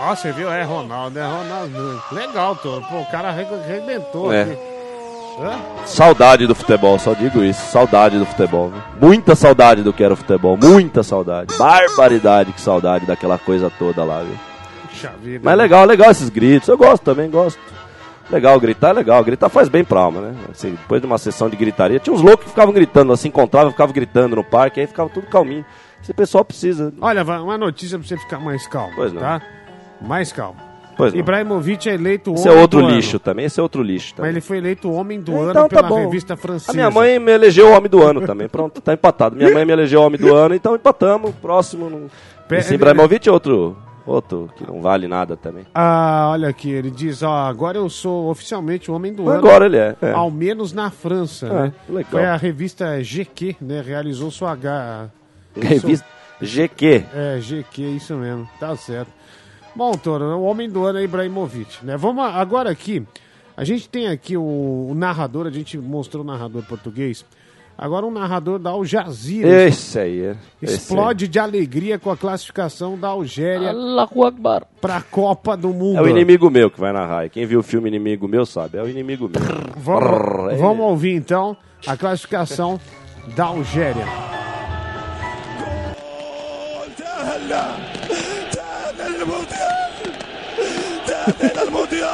Ó, você viu? É Ronaldo, é Ronaldo. Legal, Toro. Pô, o cara arre- arrebentou É. aqui. Hã? Saudade do futebol, só digo isso. Saudade do futebol. viu? Muita saudade do que era o futebol. Muita saudade. Barbaridade, que saudade daquela coisa toda lá, viu? Puxa vida. Mas legal, legal esses gritos. Eu gosto também, gosto. Legal, gritar é legal. Gritar faz bem pra alma, né? Assim, depois de uma sessão de gritaria, tinha uns loucos que ficavam gritando, assim, encontravam, ficavam gritando no parque, aí ficava tudo calminho. Esse pessoal precisa. Olha, uma notícia pra você ficar mais calmo, Pois não. tá? Mais calmo. Pois não. Ibrahimovic é eleito homem Esse é outro do ano. lixo também, esse é outro lixo Mas também. ele foi eleito homem do ano Então tá pela bom. revista francesa. A minha mãe me elegeu homem do ano também. Pronto, tá empatado. Minha mãe me elegeu homem do ano, então empatamos. Próximo. Pe- Esse Ibrahimovic é outro, outro que não vale nada também. Ah, olha aqui, ele diz, ó, agora eu sou oficialmente o homem do ano. Agora ele é. é. Ao menos na França, né? legal. Foi a revista GQ, né? Realizou sua H... Revista GQ. É, GQ, isso mesmo, tá certo. Bom, Toro, o homem do ano é Ibrahimovic, né? Vamos agora aqui, a gente tem aqui o, o narrador, a gente mostrou o narrador português, agora um narrador da Al Jazeera Esse aí é. esse explode de alegria com a classificação da Algéria para a Copa do Mundo. É o inimigo meu que vai narrar. Quem viu o filme Inimigo Meu sabe. É o inimigo meu. Vamos, é vamos ouvir então a classificação da Algéria. إلى المونديال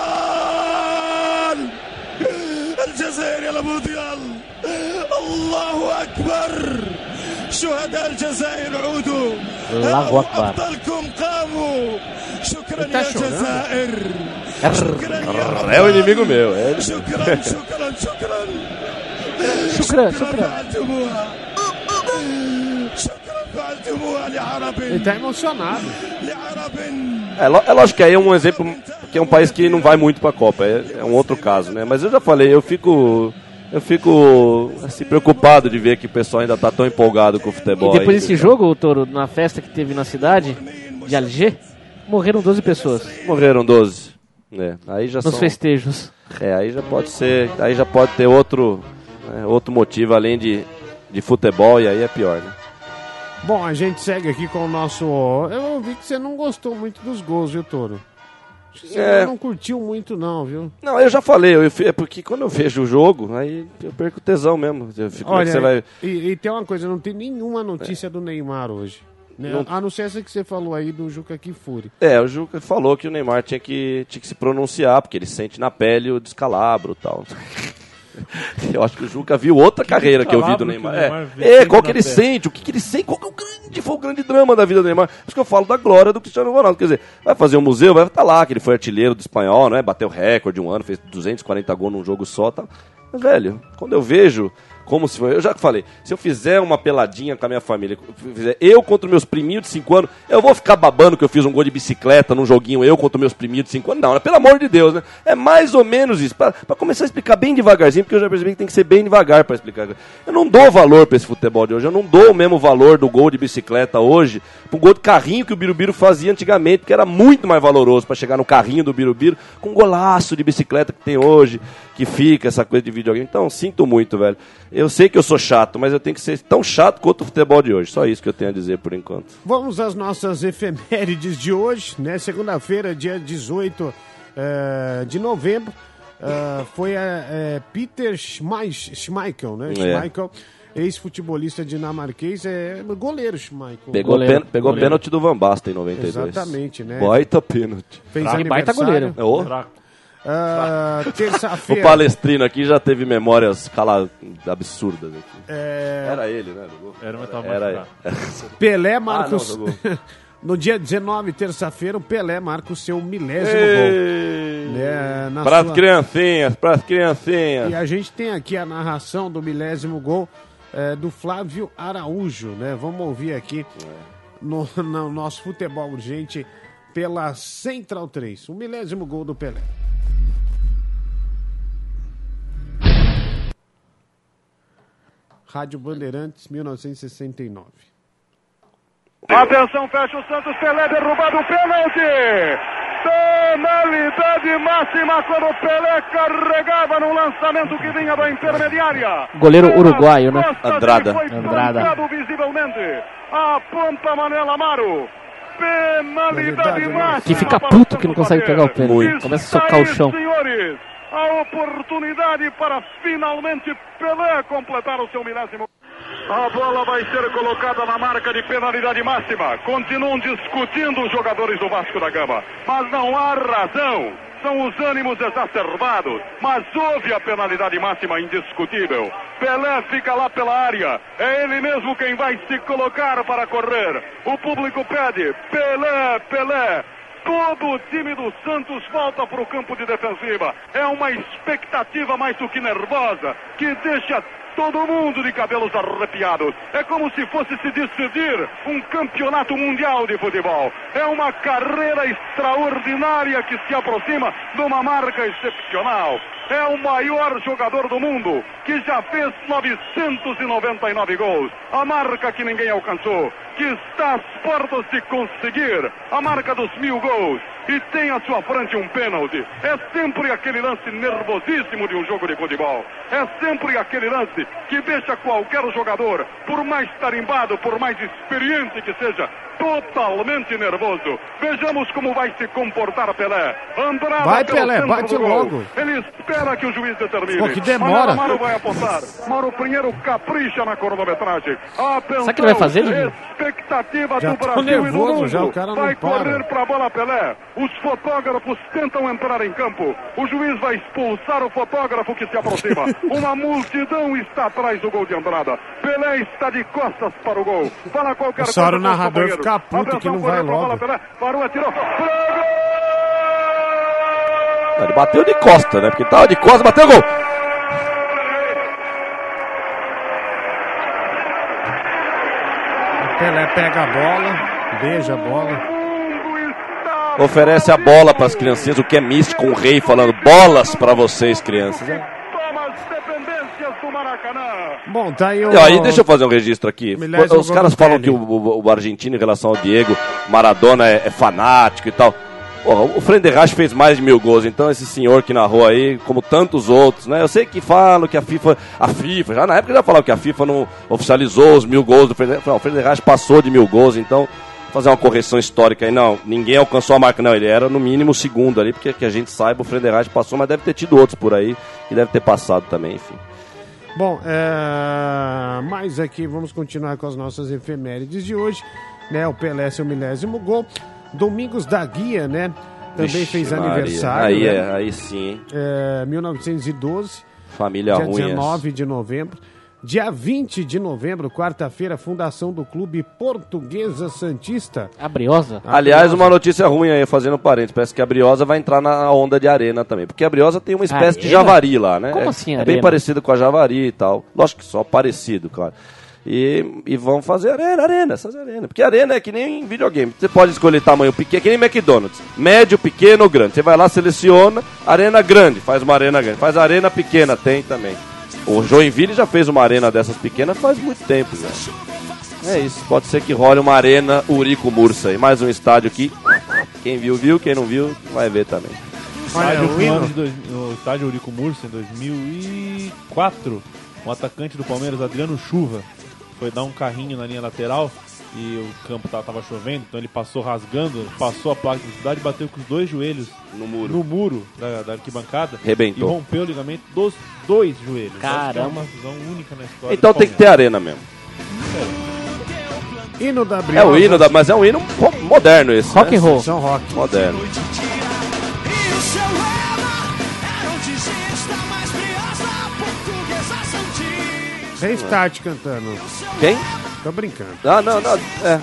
الجزائر إلى المونديال الله أكبر. شهداء الجزائر عودوا. الله أكبر. أبطالكم قاموا. شكرا يا الجزائر شكرا يا inimigo meu شكرا شكرا شكرا. شكرا شكرا شكرا. فعلتموها. لعرب. لعرب. É, é lógico que aí é um exemplo que é um país que não vai muito pra Copa. É, é um outro caso, né? Mas eu já falei, eu fico. Eu fico assim, preocupado de ver que o pessoal ainda tá tão empolgado com o futebol. E depois aí. desse jogo, Toro, na festa que teve na cidade de Alger, morreram 12 pessoas Morreram 12. É, aí já nos são, festejos. É, aí já pode ser. Aí já pode ter outro, né, outro motivo além de, de futebol, e aí é pior, né? Bom, a gente segue aqui com o nosso. Eu vi que você não gostou muito dos gols, viu, Toro? Você É. não curtiu muito, não, viu? Não, eu já falei, eu, é porque quando eu vejo o jogo, aí eu perco o tesão mesmo. Eu fico, é que Olha, você vai. e, e tem uma coisa, não tem nenhuma notícia do Neymar hoje. Né? Não- A não ser essa que você falou aí do Juca Kifuri. É, o Juca falou que o Neymar tinha que, tinha que se pronunciar, porque ele sente na pele o descalabro e tal. Eu acho que o Juca viu outra carreira que eu vi do Neymar. É, Neymar é sempre qual que ele sente, o que, que ele sente, qual que é o grande, foi o grande drama da vida do Neymar. Por isso que eu falo da glória do Cristiano Ronaldo. Quer dizer, vai fazer um museu, vai estar lá, que ele foi artilheiro do espanhol, né? Bateu recorde um ano, fez 240 gols num jogo só. Tá. Mas, velho, quando eu vejo como se foi. Eu já falei, se eu fizer uma peladinha com a minha família, eu contra meus priminhos de 5 anos, eu vou ficar babando que eu fiz um gol de bicicleta num joguinho, eu contra meus priminhos de 5 anos. Não, né? pelo amor de Deus, né? É mais ou menos isso. Pra começar a explicar bem devagarzinho, porque eu já percebi que tem que ser bem devagar pra explicar. Eu não dou valor pra esse futebol de hoje. Eu não dou o mesmo valor do gol de bicicleta hoje pro gol de carrinho que o Birubiru fazia antigamente, porque era muito mais valoroso pra chegar no carrinho do Birubiru com um golaço de bicicleta que tem hoje, que fica essa coisa de videogame. Então, sinto muito, velho. Eu sei que eu sou chato, mas eu tenho que ser tão chato quanto o futebol de hoje. Só isso que eu tenho a dizer por enquanto. Vamos às nossas efemérides de hoje, né? Segunda-feira, dia 18 eh, de novembro, eh, foi a eh, Peter Schmeich- Schmeichel, né? É. Ex-futebolista dinamarquês, é goleiro Schmeichel. Pegou, Goleiro, pen- pegou goleiro. pênalti do Van Basten em 92. Exatamente, né? Baita pênalti. Fez Fraco. Baita goleiro. Ô, Fraco. Ah, o Terça-feira. palestrino aqui já teve memórias cala... absurdas aqui. é, Era ele, né? gol? Era o metal Era machucado. Pelé Ah, Marcos. não, jogou. no dia 19, terça-feira, o Pelé marca o seu milésimo gol. Ei, Né, na Pras sua- criancinhas, pras criancinhas. E a gente tem aqui a narração do milésimo gol eh, do Flávio Araújo, né? Vamos ouvir aqui no, no nosso futebol urgente pela Central 3. O milésimo gol do Pelé. Rádio Bandeirantes, 1969. Atenção, fecha o Santos, Pelé derrubado pênalti. Penalidade máxima quando o Pelé carregava no lançamento que vinha da intermediária. Goleiro uruguaio, né? Andrada. Andrada. visivelmente. Aponta Manela Amaro. Penalidade máxima. Que fica puto que não consegue pegar o pênalti. Começa a socar o chão. senhores, a oportunidade para finalmente Pelé completar o seu milésimo. A bola vai ser colocada na marca de penalidade máxima. Continuam discutindo os jogadores do Vasco da Gama, mas não há razão. São os ânimos exacerbados, mas houve a penalidade máxima indiscutível. Pelé fica lá pela área, é ele mesmo quem vai se colocar para correr. O público pede: Pelé, Pelé. Todo o time do Santos volta para o campo de defensiva. É uma expectativa mais do que nervosa, que deixa todo mundo de cabelos arrepiados. É como se fosse se decidir um campeonato mundial de futebol. É uma carreira extraordinária que se aproxima de uma marca excepcional. É o maior jogador do mundo, que já fez 999 gols. A marca que ninguém alcançou, que está às portas de conseguir a marca dos mil gols. E tem à sua frente um pênalti. É sempre aquele lance nervosíssimo de um jogo de futebol. É sempre aquele lance que deixa qualquer jogador, por mais tarimbado, por mais experiente que seja, totalmente nervoso. Vejamos como vai se comportar Pelé. Andrada Vai, pelo Pelé, centro bate do gol. logo. Ele espera que o juiz determine. Pô, que demora. Amaro vai apontar. Mauro Pinheiro capricha na cronometragem. Atenção, Sabe o que ele vai fazer, Didi? Expectativa Já do tô Brasil e do nervoso, mundo. já, o cara não vai para. correr pra bola Pelé. Os fotógrafos tentam entrar em campo. O juiz vai expulsar o fotógrafo que se aproxima. Uma multidão está atrás do gol de Andrada. Pelé está de costas para o gol. Fala qualquer Essa hora coisa o com os narrador companheiros. Fica puto que não vai logo. Parou, atirou. Gol! Ele bateu de costa, né? Porque tava de costa, bateu o gol. Pelé pega a bola, beija a bola. Oferece a bola pras criancinhas, o que é místico, um rei falando bolas pra vocês, crianças. né? toma as dependências do Maracanã. Bom, tá aí o. Aí, deixa eu fazer um registro aqui. Milésimo Os caras falam que o, o- o argentino, em relação ao Diego Maradona, é, é fanático e tal. Porra, o Frenderrache fez mais de mil gols, então esse senhor que narrou aí, como tantos outros, né? Eu sei que falam que a FIFA, a FIFA, já na época já falavam que a FIFA não oficializou os mil gols do Frenderrache. O Frenderrache passou de mil gols, então fazer uma correção histórica aí. Não, ninguém alcançou a marca. Não, ele era no mínimo o segundo ali, porque que a gente saiba, o Frederich passou, mas deve ter tido outros por aí que deve ter passado também, enfim. Bom, é... mas aqui vamos continuar com as nossas efemérides de hoje. Né? O Pelé, seu milésimo gol. Domingos da Guia, né? Também Vixe, fez Maria. aniversário. Aí, né? é, aí sim, hein? É, 1912, Família dia ruim. 19 de novembro. Dia 20 de novembro, quarta-feira, fundação do Clube Portuguesa Santista. A Briosa? Aliás, uma notícia ruim aí, fazendo parênteses. Parece que a Briosa vai entrar na onda de arena também. Porque a Briosa tem uma espécie de Arena? javari lá, né? Como é, assim, é arena? bem parecido com a javari e tal. Lógico que só parecido, claro. E, e vão fazer arena, arena, essas arenas. Porque arena é que nem videogame. Você pode escolher tamanho pequeno, é que nem McDonald's. Médio, pequeno ou grande. Você vai lá, seleciona, arena grande, faz uma arena grande. Faz arena pequena, tem também. O Joinville já fez uma arena dessas pequenas faz muito tempo já. É isso, pode ser que role uma arena Urico Mursa aí. Mais um estádio que quem viu, viu, quem não viu, vai ver também. Olha, o hino. de dois, no estádio Eurico Mursa, em 2004, um atacante do Palmeiras, Adriano Chuva, foi dar um carrinho na linha lateral e o campo tava, tava chovendo, então ele passou rasgando, passou a placa de cidade e bateu com os dois joelhos No muro. no muro da, da arquibancada Rebentou. e rompeu o ligamento dos dois joelhos. Caramba. Acho que É uma visão única na história. Então tem que ter arena mesmo. Hino da É o hino, da, mas é um hino moderno esse. Rock né? and roll. São Roque. Moderno. E. Restart cantando. Quem? Tô brincando. Ah, não, não. É.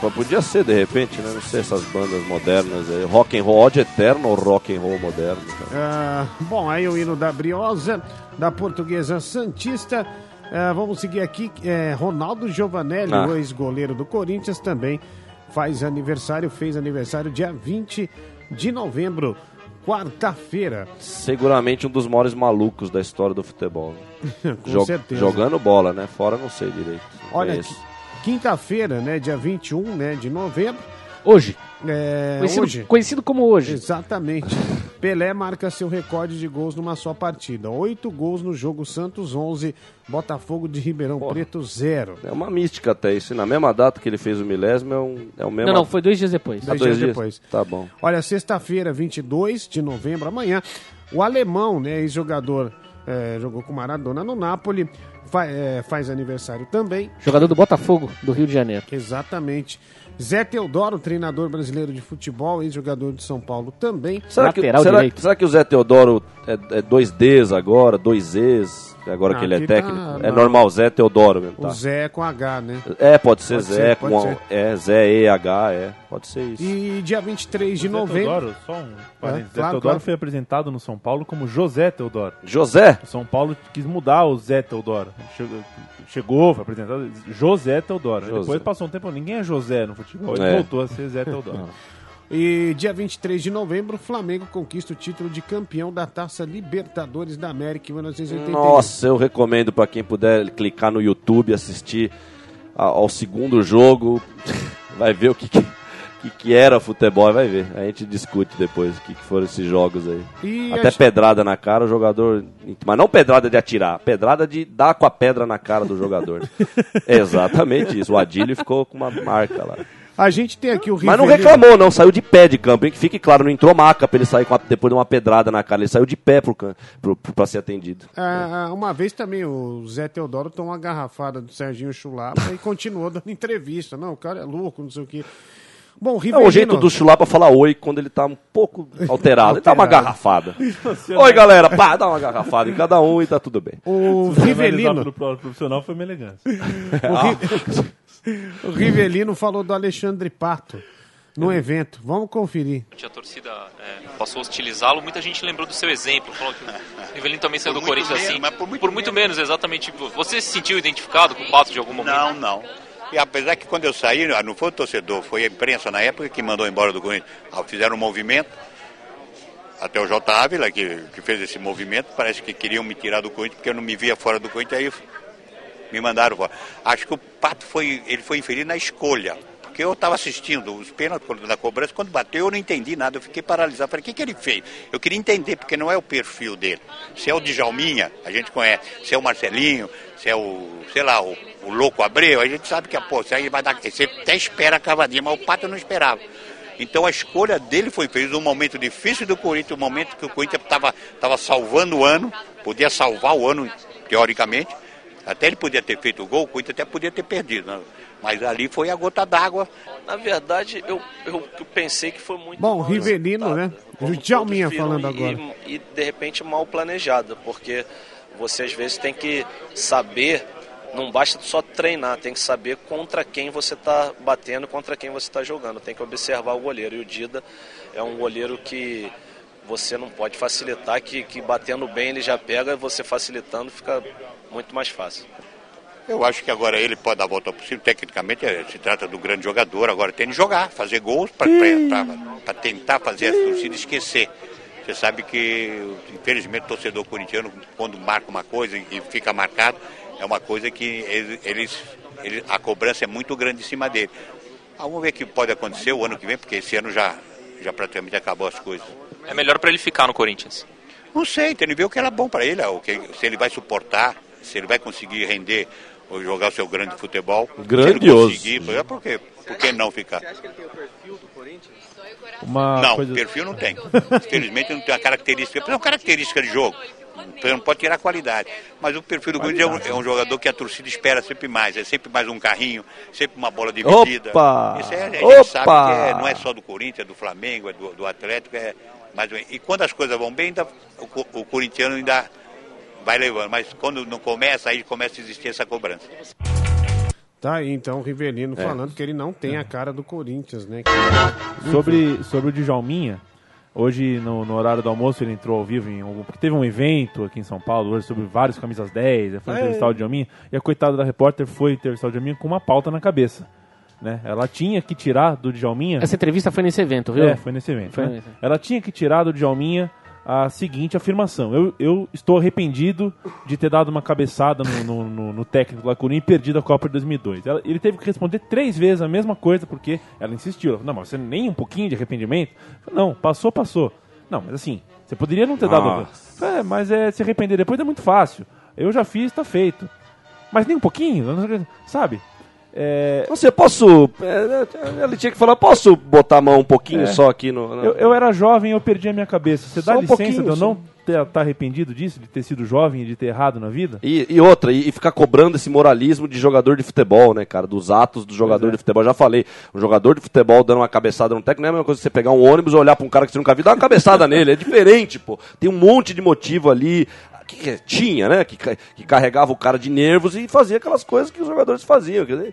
Pô, podia ser de repente, né? Não sei essas bandas modernas aí. Rock and roll odd eterno ou rock and roll moderno. Ah, bom, aí o hino da Briosa, da Portuguesa Santista. Ah, vamos seguir aqui. É, Ronaldo Giovanelli, Ah. o ex-goleiro do Corinthians, também faz aniversário, fez aniversário dia 20 de novembro, quarta-feira. Seguramente um dos maiores malucos da história do futebol. né? Com Jo- certeza. Jogando bola, né? Fora não sei direito. Não Olha, quinta-feira, né, dia 21 né, de novembro. Hoje. É, Conhecido, hoje. conhecido como hoje. Exatamente. Pelé marca seu recorde de gols numa só partida. Oito gols no jogo Santos 11, Botafogo de Ribeirão Preto 0. É uma mística até isso. Na mesma data que ele fez o milésimo, é, um, é o mesmo. Não, não, foi dois dias depois. Ah, Dois dois dias dias? depois. Tá bom. Olha, sexta-feira, 22 de novembro, amanhã, o alemão, né, ex-jogador, é, jogou com Maradona no Napoli, fa- é, faz aniversário também. Jogador do Botafogo, do Rio de Janeiro. Exatamente. Zé Teodoro, treinador brasileiro de futebol, ex-jogador de São Paulo também. Será que, Lateral será, direito. será que o Zé Teodoro é, é dois Ds agora, dois Es, agora Não, que ele é técnico? tá- é não. normal, Zé Teodoro mesmo, O tá? Zé com H, né? É, pode ser Pode Zé ser, com ser. é Zé E H, é, pode ser isso. E dia 23 de Zé novembro. Teodoro, só um parênteses. Zé claro, Teodoro claro. foi apresentado no São Paulo como José Teodoro. José? O São Paulo quis mudar o Zé Teodoro. Chegou, chegou foi apresentado José Teodoro. José. Depois passou um tempo, ninguém é José no futebol. Ele É. voltou a ser Zé Teodoro. E dia 23 de novembro, o Flamengo conquista o título de campeão da Taça Libertadores da América em 1981. Nossa, eu recomendo pra quem puder clicar no YouTube, assistir ao segundo jogo, vai ver o que, que, que- que era futebol, vai ver. A gente discute depois o que, que foram esses jogos aí. E Até pedrada na cara, o jogador. Mas não pedrada de atirar, pedrada de dar com a pedra na cara do jogador. Exatamente isso. O Adílio ficou com uma marca lá. A gente tem aqui o Mas não Rivelino. reclamou, não. Saiu de pé de campo, hein? Que fique claro, não entrou maca pra ele sair a- depois de uma pedrada na cara. Ele saiu de pé pro, can- pro, pro, pra ser atendido. Ah, uma vez também o Zé Teodoro tomou uma garrafada do Serginho Chulapa e continuou dando entrevista. Não, o cara é louco, não sei o quê. Bom, o É o jeito do Chulapa falar oi quando ele tá um pouco alterado. Ele dá uma garrafada. oi, galera. Pá, dá uma garrafada em cada um e tá tudo bem. O Analisar Rivelino... pro pro- profissional foi uma elegância. O Rivelino falou do Alexandre Pato no evento. Vamos conferir. a torcida é, passou a hostilizá-lo, muita gente lembrou do seu exemplo. Falou que o Rivelino também saiu do muito Corinthians menos, assim. mas por muito menos, exatamente. Você se sentiu identificado com o Pato de algum momento? Não, não. E apesar que quando eu saí, não foi o torcedor, foi a imprensa na época que mandou embora do Corinthians. Ah, Fizeram um movimento, até o J. Ávila, que, que fez esse movimento, parece que queriam me tirar do Corinthians, porque eu não me via fora do Corinthians, aí me mandaram fora. Acho que o Pato foi, ele foi infeliz na escolha, porque eu estava assistindo os pênaltis da cobrança, quando bateu eu não entendi nada, eu fiquei paralisado. Falei, o que, que ele fez? Eu queria entender, porque não é o perfil dele. Se é o Djalminha, a gente conhece. Se é o Marcelinho, se é o, sei lá, o, o Louco Abreu, a gente sabe que, pô, isso aí vai dar... Você até espera a cavadinha, mas o Pato não esperava. Então a escolha dele foi feita num momento difícil do Corinthians, um momento que o Corinthians estava tava salvando o ano, podia salvar o ano, teoricamente. Até ele podia ter feito o gol, o Corinthians até podia ter perdido. né? Mas ali foi a gota d'água. Na verdade, eu, eu, eu pensei que foi muito Bom, Rivelino, né? O Djalminha falando e- agora. E, e, de repente mal planejada, porque você às vezes tem que saber, não basta só treinar, tem que saber contra quem você está batendo, contra quem você está jogando. Tem que observar o goleiro. E o Dida é um goleiro que você não pode facilitar, que, que batendo bem ele já pega, e você facilitando fica muito mais fácil. Eu acho que agora ele pode dar a volta possível. Tecnicamente, eh, se trata do grande jogador. Agora tem de jogar, fazer gols para tentar fazer a torcida esquecer. Você sabe que, infelizmente, o torcedor corintiano, quando marca uma coisa e fica marcado, é uma coisa que eles, eles, a cobrança é muito grande em cima dele. Ah, vamos ver o que pode acontecer o ano que vem, porque esse ano já, já praticamente acabou as coisas. É melhor para ele ficar no Corinthians. Não sei, tem que ver o que era bom para ele, o que, se ele vai suportar, se ele vai conseguir render ou jogar o seu grande futebol. Grandioso. Se ele conseguir, por, quê? por que não ficar? Uma não, coisa- perfil não tem. Infelizmente não tem uma característica. É uma característica de jogo. Você não pode tirar a qualidade. Mas o perfil do Corinthians é um, é um jogador que a torcida espera sempre mais. É sempre mais um carrinho, sempre uma bola dividida. Opa! Isso é, a gente Opa! sabe que é- não é só do Corinthians, é do Flamengo, é do, do Atlético. É mais, menos. e quando as coisas vão bem, ainda, o, o corintiano ainda vai levando. Mas quando não começa, aí começa a existir essa cobrança. Tá aí, então, o Rivelino É. falando que ele não tem a cara do Corinthians, né? Sobre, sobre o Djalminha, hoje no, no horário do almoço ele entrou ao vivo em algum. Porque teve um evento aqui em São Paulo hoje sobre vários camisas 10, aí foi É. entrevistar o Djalminha, e a coitada da repórter foi entrevistar o Djalminha com uma pauta na cabeça. Né? Ela tinha que tirar do Djalminha. Essa entrevista foi nesse evento, viu? É, foi nesse evento. Foi né? nesse. Ela tinha que tirar do Djalminha a seguinte afirmação: eu, eu estou arrependido de ter dado uma cabeçada no, no, no- no técnico Lacurinha e perdido a Copa de 2002. Ela- ele teve que responder três vezes a mesma coisa porque ela insistiu. Ela falou, não, mas você nem um pouquinho de arrependimento? Falei, não, passou, passou. Não, mas assim, você poderia não ter dado. Nossa. É, mas é, se arrepender depois é muito fácil. Eu já fiz, tá feito. Mas nem um pouquinho, sabe? É, Você posso. é, Ele tinha que falar, posso botar a mão um pouquinho É. só aqui no. Eu, eu era jovem eu perdi a minha cabeça. Você dá licença de eu não estar arrependido disso, de ter sido jovem e de ter errado na vida? E, e outra, e, e ficar cobrando esse moralismo de jogador de futebol, né, cara? Dos atos do jogador é. de futebol. Já falei, um jogador de futebol dando uma cabeçada no técnico não é a mesma coisa que você pegar um ônibus e olhar pra um cara que você nunca viu e dar uma cabeçada nele. É diferente, pô. Tem um monte de motivo ali. Que, tinha, né? Que, que carregava o cara de nervos e fazia aquelas coisas que os jogadores faziam. Dizer,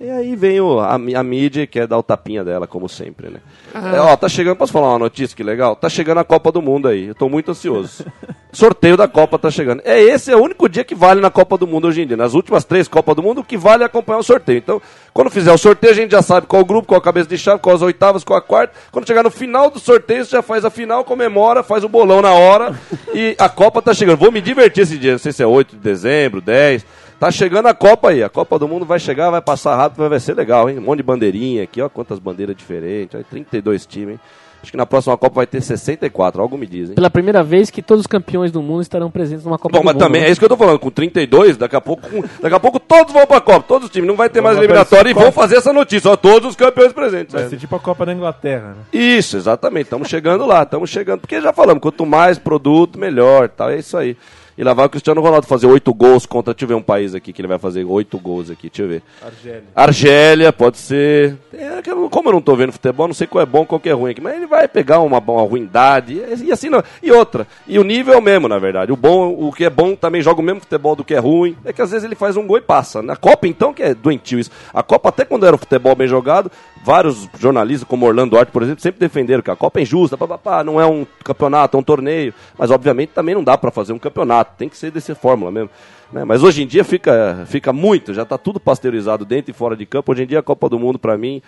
e aí vem o, a, a mídia e quer dar o tapinha dela, como sempre, né? É, ó, tá chegando, posso falar uma notícia que legal? Tá chegando a Copa do Mundo aí, eu tô muito ansioso. Sorteio da Copa tá chegando. É esse é o único dia que vale na Copa do Mundo hoje em dia. Nas últimas três Copas do Mundo, o que vale é acompanhar o sorteio. Então, quando fizer o sorteio, a gente já sabe qual o grupo, qual a cabeça de chave, qual as oitavas, qual a quarta. Quando chegar no final do sorteio, você já faz a final, comemora, faz o bolão na hora e a Copa tá chegando. Vou me divertir esse dia, não sei se é 8 de dezembro, 10. Tá chegando a Copa aí. A Copa do Mundo vai chegar, vai passar rápido, vai- ser legal, hein? Um monte de bandeirinha aqui, ó, quantas bandeiras diferentes. Aí, 32 times, hein? Acho que na próxima Copa vai ter 64, algo me diz, hein? Pela primeira vez que todos os campeões do mundo estarão presentes numa Copa Bom, do mas Mundo. também né? é isso que eu tô falando. Com 32, daqui a pouco, com- daqui a pouco todos vão pra Copa, todos os times. Não vai ter mais eliminatória e vão fazer essa notícia. Ó, todos os campeões presentes. Vai né? ser tipo a Copa da Inglaterra, né? Isso, exatamente. Estamos chegando lá, estamos chegando. Porque já falamos, quanto mais produto, melhor. Tal, é isso aí. E lá vai o Cristiano Ronaldo fazer oito gols contra. Deixa eu ver um país aqui que ele vai fazer oito gols aqui. Deixa eu ver. Argélia. Argélia, pode ser. É, como eu não tô vendo futebol, não sei qual é bom qual que é ruim aqui. Mas ele vai pegar uma, uma ruindade. E assim não. E outra. E o nível é o mesmo, na verdade. O bom, o que é bom também joga o mesmo futebol do que é ruim. É que às vezes ele faz um gol e passa. Na Copa, então, que é doentio isso. A Copa, até quando era o futebol bem jogado, vários jornalistas, como Orlando Arte, por exemplo, sempre defenderam que a Copa é injusta, pá, pá, pá, não é um campeonato, é um torneio. Mas, obviamente, também não dá pra fazer um campeonato. Tem que ser dessa fórmula mesmo. né? Mas hoje em dia fica, fica muito, já tá tudo pasteurizado dentro e fora de campo. Hoje em dia a Copa do Mundo, pra mim,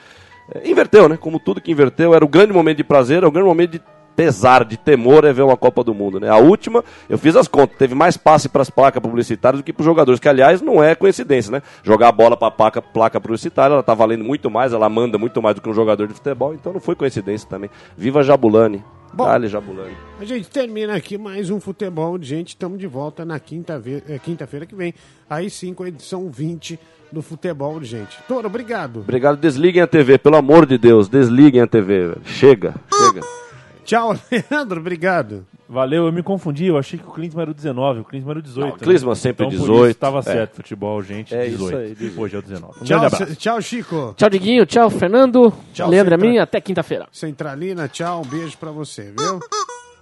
é, inverteu, né? Como tudo que inverteu, era o grande momento de prazer, era o grande momento de pesar, de temor é ver uma Copa do Mundo, né? A última, eu fiz as contas, teve mais passe para as placas publicitárias do que para os jogadores, que aliás não é coincidência, né? Jogar a bola para a placa, placa publicitária, ela tá valendo muito mais, ela manda muito mais do que um jogador de futebol, então não foi coincidência também. Viva Jabulani. Bom. Dale Jabulani. A gente termina aqui mais um futebol. Gente, estamos de volta na quinta-feira eh, quinta-feira que vem. Aí sim, com a edição 20 do futebol, gente. Toro, obrigado. Obrigado, desliguem a TV, pelo amor de Deus, desliguem a TV, velho. Chega, chega. Tchau, Leandro, obrigado. Valeu, eu me confundi, eu achei que o Klinsmann era o 19, o Klinsmann era o 18. Não, o Klinsmann né? sempre então, 18, Estava é. certo, futebol, gente, É 18. isso aí, 18. Hoje é o 19. Um Tchau, Chico. Tchau, Diguinho. Tchau, Fernando. Tchau, Leandro Centra- Amin. Até quinta-feira. Centralina, tchau, um beijo pra você, viu?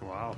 Uau.